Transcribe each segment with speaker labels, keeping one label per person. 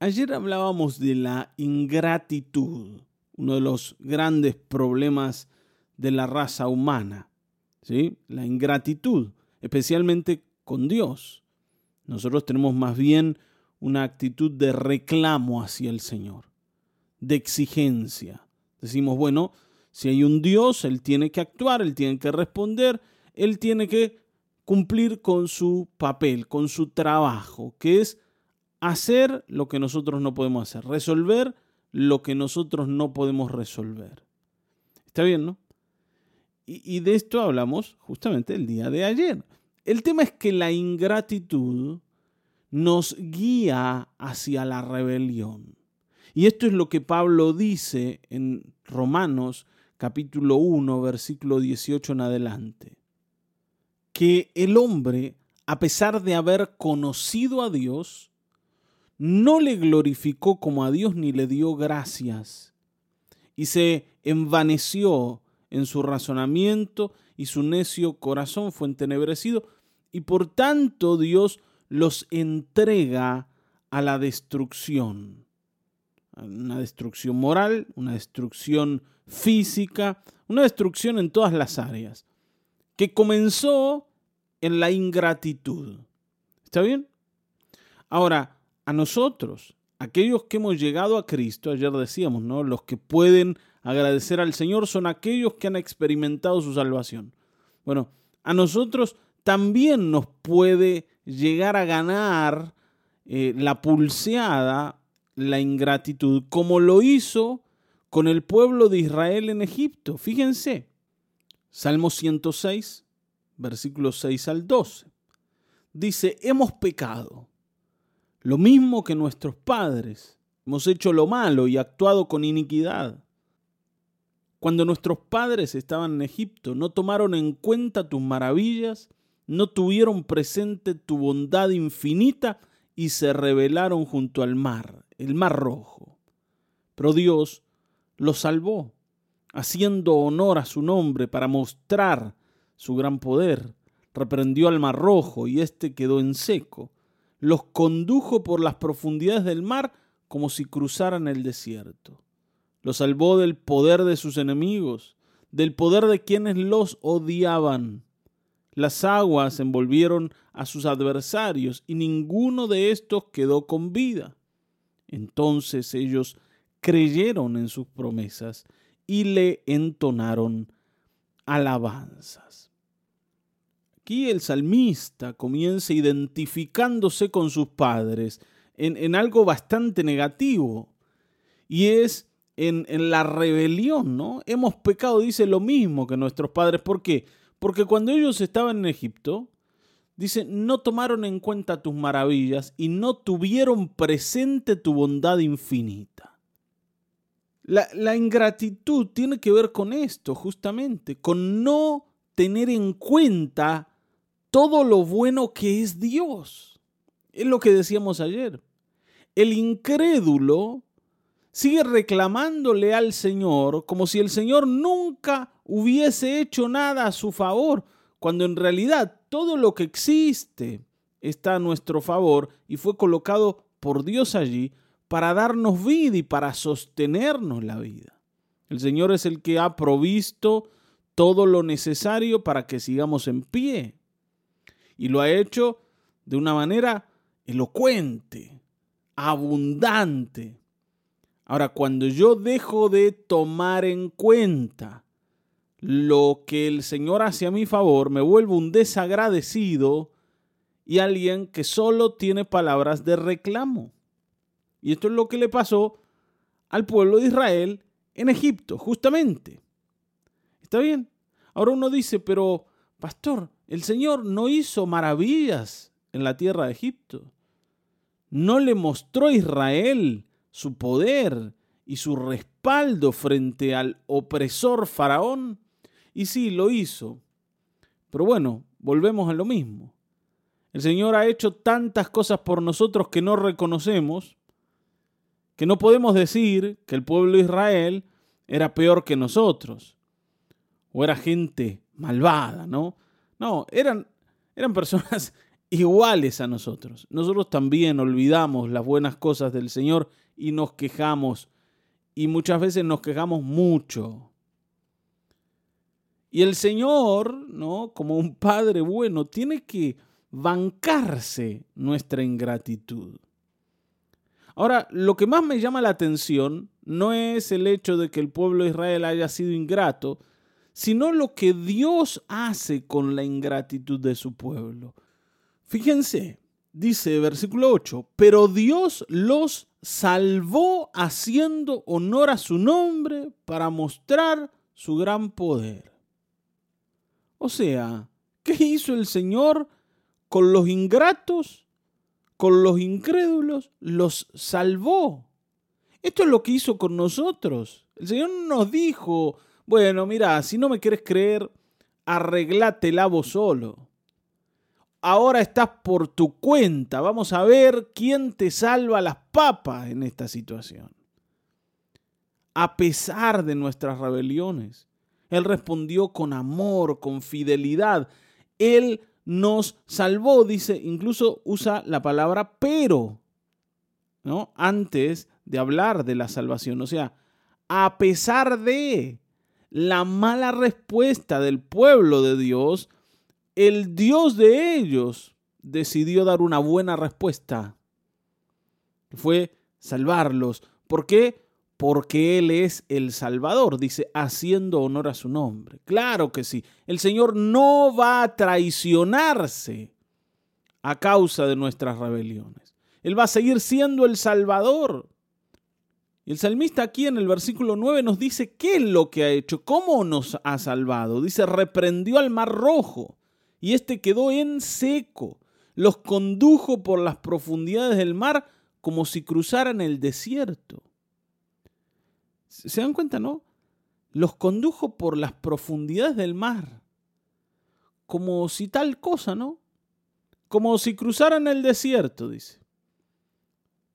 Speaker 1: Ayer hablábamos de la ingratitud, uno de los grandes problemas de la raza humana, ¿sí? La ingratitud, especialmente con Dios. Nosotros tenemos más bien una actitud de reclamo hacia el Señor, de exigencia. Decimos, bueno, si hay un Dios, Él tiene que actuar, Él tiene que responder, Él tiene que cumplir con su papel, con su trabajo, que es hacer lo que nosotros no podemos hacer, resolver lo que nosotros no podemos resolver. Está bien, ¿no? Y, de esto hablamos justamente el día de ayer. El tema es que la ingratitud nos guía hacia la rebelión. Y esto es lo que Pablo dice en Romanos capítulo 1, versículo 18 en adelante. Que el hombre, a pesar de haber conocido a Dios, no le glorificó como a Dios ni le dio gracias, y se envaneció en su razonamiento y su necio corazón fue entenebrecido, y por tanto Dios los entrega a la destrucción. Una destrucción moral, una destrucción física, una destrucción en todas las áreas, que comenzó en la ingratitud. ¿Está bien? Ahora, a nosotros, aquellos que hemos llegado a Cristo, ayer decíamos, ¿no? Los que pueden agradecer al Señor son aquellos que han experimentado su salvación. Bueno, a nosotros también nos puede llegar a ganar eh, la pulseada, la ingratitud, como lo hizo con el pueblo de Israel en Egipto. Fíjense, Salmo 106, versículos 6 al 12. Dice, hemos pecado lo mismo que nuestros padres. Hemos hecho lo malo y actuado con iniquidad. Cuando nuestros padres estaban en Egipto, no tomaron en cuenta tus maravillas, no tuvieron presente tu bondad infinita y se rebelaron junto al mar, el mar rojo. Pero Dios los salvó, haciendo honor a su nombre para mostrar su gran poder. Reprendió al mar rojo y éste quedó en seco los condujo por las profundidades del mar como si cruzaran el desierto. Los salvó del poder de sus enemigos, del poder de quienes los odiaban. Las aguas envolvieron a sus adversarios y ninguno de estos quedó con vida. Entonces ellos creyeron en sus promesas y le entonaron alabanzas. Aquí el salmista comienza identificándose con sus padres en, algo bastante negativo y es en, la rebelión, ¿no? Hemos pecado, dice lo mismo que nuestros padres. ¿Por qué? Porque cuando ellos estaban en Egipto, dice, no tomaron en cuenta tus maravillas y no tuvieron presente tu bondad infinita. La ingratitud tiene que ver con esto, justamente, con no tener en cuenta todo lo bueno que es Dios. Es lo que decíamos ayer. El incrédulo sigue reclamándole al Señor como si el Señor nunca hubiese hecho nada a su favor, cuando en realidad todo lo que existe está a nuestro favor y fue colocado por Dios allí para darnos vida y para sostenernos la vida. El Señor es el que ha provisto todo lo necesario para que sigamos en pie y lo ha hecho de una manera elocuente, abundante. Ahora, cuando yo dejo de tomar en cuenta lo que el Señor hace a mi favor, me vuelvo un desagradecido y alguien que solo tiene palabras de reclamo. Y esto es lo que le pasó al pueblo de Israel en Egipto, justamente. ¿Está bien? Ahora uno dice, pero, pastor, el Señor no hizo maravillas en la tierra de Egipto. No le mostró a Israel su poder y su respaldo frente al opresor faraón. Y sí, lo hizo. Pero bueno, volvemos a lo mismo. El Señor ha hecho tantas cosas por nosotros que no reconocemos, que no podemos decir que el pueblo de Israel era peor que nosotros, o era gente malvada, ¿no? No, eran, eran personas iguales a nosotros. Nosotros también olvidamos las buenas cosas del Señor y nos quejamos. Y muchas veces nos quejamos mucho. Y el Señor, ¿no? Como un padre bueno, tiene que bancarse nuestra ingratitud. Ahora, lo que más me llama la atención no es el hecho de que el pueblo de Israel haya sido ingrato, sino lo que Dios hace con la ingratitud de su pueblo. Fíjense, dice versículo 8, pero Dios los salvó haciendo honor a su nombre para mostrar su gran poder. O sea, ¿qué hizo el Señor con los ingratos? Con los incrédulos, los salvó. Esto es lo que hizo con nosotros. El Señor nos dijo, bueno, mira, si no me quieres creer, arreglátela vos solo ahora estás por tu cuenta. Vamos a ver quién te salva las papas en esta situación. A pesar de nuestras rebeliones, Él respondió con amor, con fidelidad. Él nos salvó, dice, incluso usa la palabra pero, ¿no? Antes de hablar de la salvación. O sea, a pesar de la mala respuesta del pueblo de Dios, el Dios de ellos decidió dar una buena respuesta. Fue salvarlos. ¿Por qué? Porque Él es el Salvador, dice, haciendo honor a su nombre. Claro que sí. El Señor no va a traicionarse a causa de nuestras rebeliones. Él va a seguir siendo el Salvador. El salmista aquí en el versículo 9 nos dice qué es lo que ha hecho, cómo nos ha salvado. Dice, reprendió al mar rojo y éste quedó en seco. Los condujo por las profundidades del mar como si cruzaran el desierto. ¿Se dan cuenta, no? Los condujo por las profundidades del mar. Como si tal cosa, ¿no? Como si cruzaran el desierto, dice.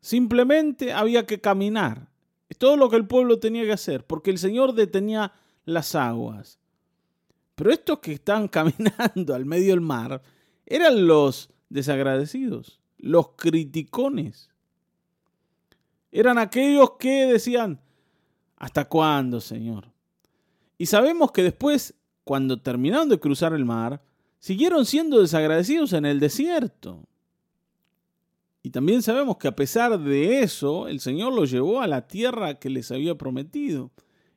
Speaker 1: Simplemente había que caminar. Es todo lo que el pueblo tenía que hacer, porque el Señor detenía las aguas. Pero estos que estaban caminando al medio del mar eran los desagradecidos, los criticones. Eran aquellos que decían, ¿hasta cuándo, Señor? Y sabemos que después, cuando terminaron de cruzar el mar, siguieron siendo desagradecidos en el desierto. Y también sabemos que a pesar de eso, el Señor los llevó a la tierra que les había prometido.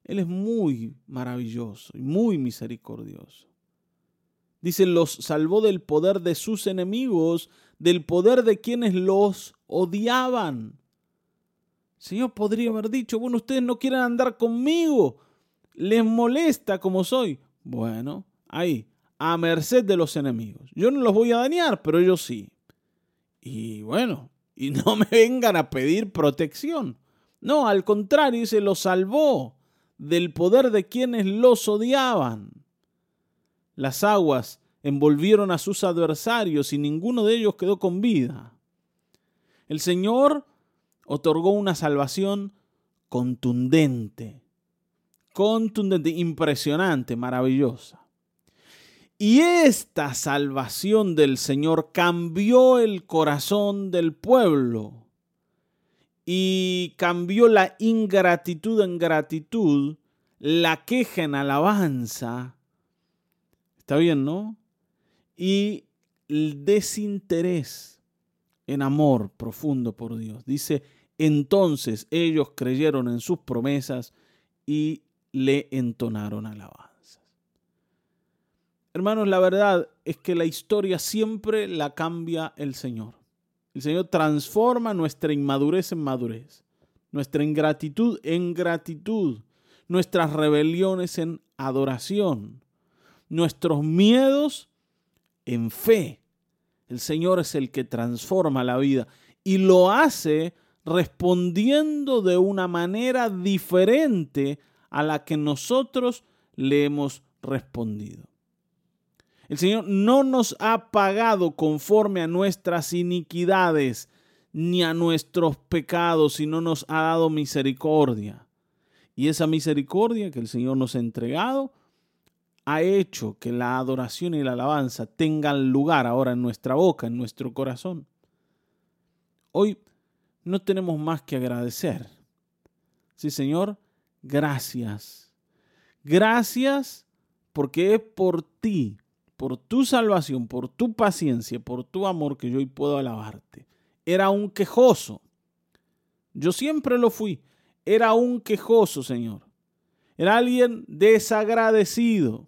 Speaker 1: Él es muy maravilloso y muy misericordioso. Dice, los salvó del poder de sus enemigos, del poder de quienes los odiaban. Señor podría haber dicho, bueno, ustedes no quieren andar conmigo, les molesta como soy. Bueno, ahí, a merced de los enemigos. Yo no los voy a dañar, pero ellos sí. Y bueno, y no me vengan a pedir protección. No, al contrario, dice, los salvó del poder de quienes los odiaban. Las aguas envolvieron a sus adversarios y ninguno de ellos quedó con vida. El Señor otorgó una salvación contundente, contundente, impresionante, maravillosa. Y esta salvación del Señor cambió el corazón del pueblo y cambió la ingratitud en gratitud, la queja en alabanza. Está bien, ¿no? Y el desinterés en amor profundo por Dios. Dice, entonces ellos creyeron en sus promesas y le entonaron alabanzas. Hermanos, la verdad es que la historia siempre la cambia el Señor. El Señor transforma nuestra inmadurez en madurez, nuestra ingratitud en gratitud, nuestras rebeliones en adoración, nuestros miedos en fe. El Señor es el que transforma la vida y lo hace respondiendo de una manera diferente a la que nosotros le hemos respondido. El Señor no nos ha pagado conforme a nuestras iniquidades ni a nuestros pecados, sino nos ha dado misericordia. Y esa misericordia que el Señor nos ha entregado ha hecho que la adoración y la alabanza tengan lugar ahora en nuestra boca, en nuestro corazón. Hoy no tenemos más que agradecer. Sí, Señor, gracias. Gracias porque es por ti, por tu salvación, por tu paciencia, por tu amor que yo hoy puedo alabarte. Era un quejoso. Yo siempre lo fui. Era un quejoso, Señor. Era alguien desagradecido.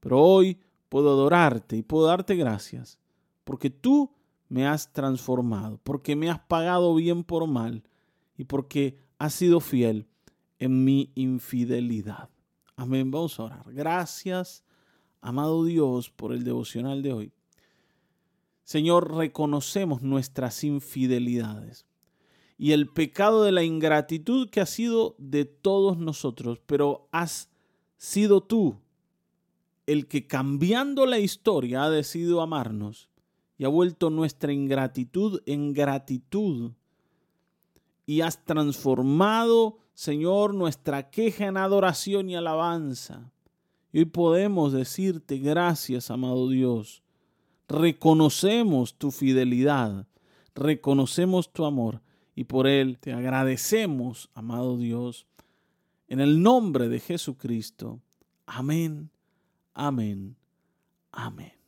Speaker 1: Pero hoy puedo adorarte y puedo darte gracias porque tú me has transformado, porque me has pagado bien por mal y porque has sido fiel en mi infidelidad. Amén. Vamos a orar. Gracias, amado Dios, por el devocional de hoy. Señor, reconocemos nuestras infidelidades y el pecado de la ingratitud que ha sido de todos nosotros, pero has sido tú el que cambiando la historia ha decidido amarnos y ha vuelto nuestra ingratitud en gratitud. Y has transformado, Señor, nuestra queja en adoración y alabanza. Y podemos decirte gracias, amado Dios. Reconocemos tu fidelidad, reconocemos tu amor y por él te agradecemos, amado Dios. En el nombre de Jesucristo. Amén Amén. Amén.